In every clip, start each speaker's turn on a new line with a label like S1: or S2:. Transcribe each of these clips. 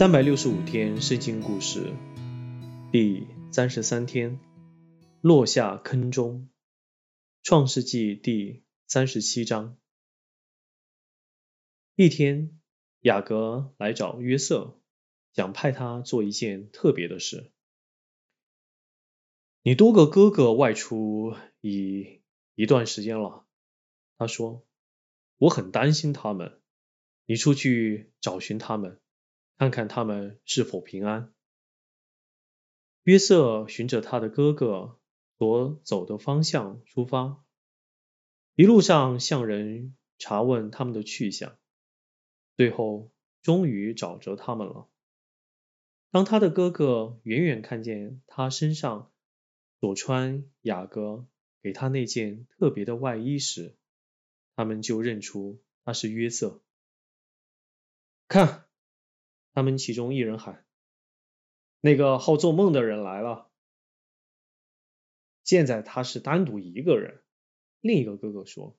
S1: 三百六十五天圣经故事第三十三天，落下坑中。创世纪第三十七章。一天，雅各来找约瑟，想派他做一件特别的事。你多个哥哥外出已一段时间了，他说，我很担心他们，你出去找寻他们。看看他们是否平安。约瑟循着他的哥哥所走的方向出发，一路上向人查问他们的去向，最后终于找着他们了。当他的哥哥远远看见他身上所穿雅各给他那件特别的外衣时，他们就认出他是约瑟。看。他们其中一人喊：“那个好做梦的人来了。”现在他是单独一个人。另一个哥哥说：“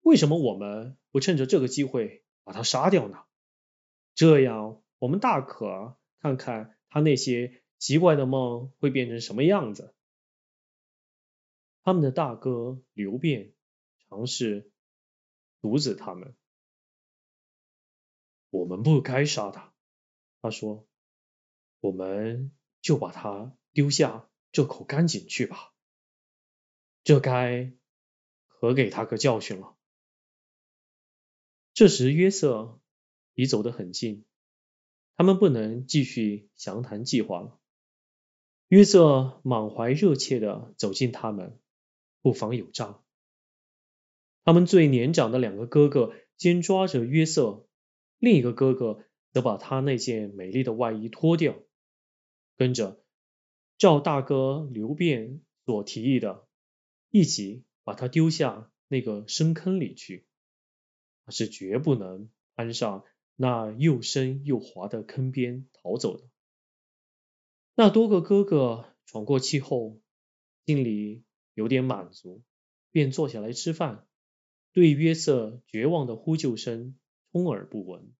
S1: 为什么我们不趁着这个机会把他杀掉呢？这样我们大可看看他那些奇怪的梦会变成什么样子。”他们的大哥刘辩尝试阻止他们。我们不该杀他，他说：“我们就把他丢下这口干井去吧，这该可给他个教训了。”这时约瑟已走得很近，他们不能继续详谈计划了。约瑟满怀热切地走近他们，不妨有诈。他们最年长的两个哥哥先抓着约瑟。另一个哥哥则把他那件美丽的外衣脱掉，跟着照大哥刘辩所提议的，一起把他丢下那个深坑里去。他是绝不能攀上那又深又滑的坑边逃走的。那多个哥哥喘过气后，心里有点满足，便坐下来吃饭，对约瑟绝望的呼救声。充耳不闻。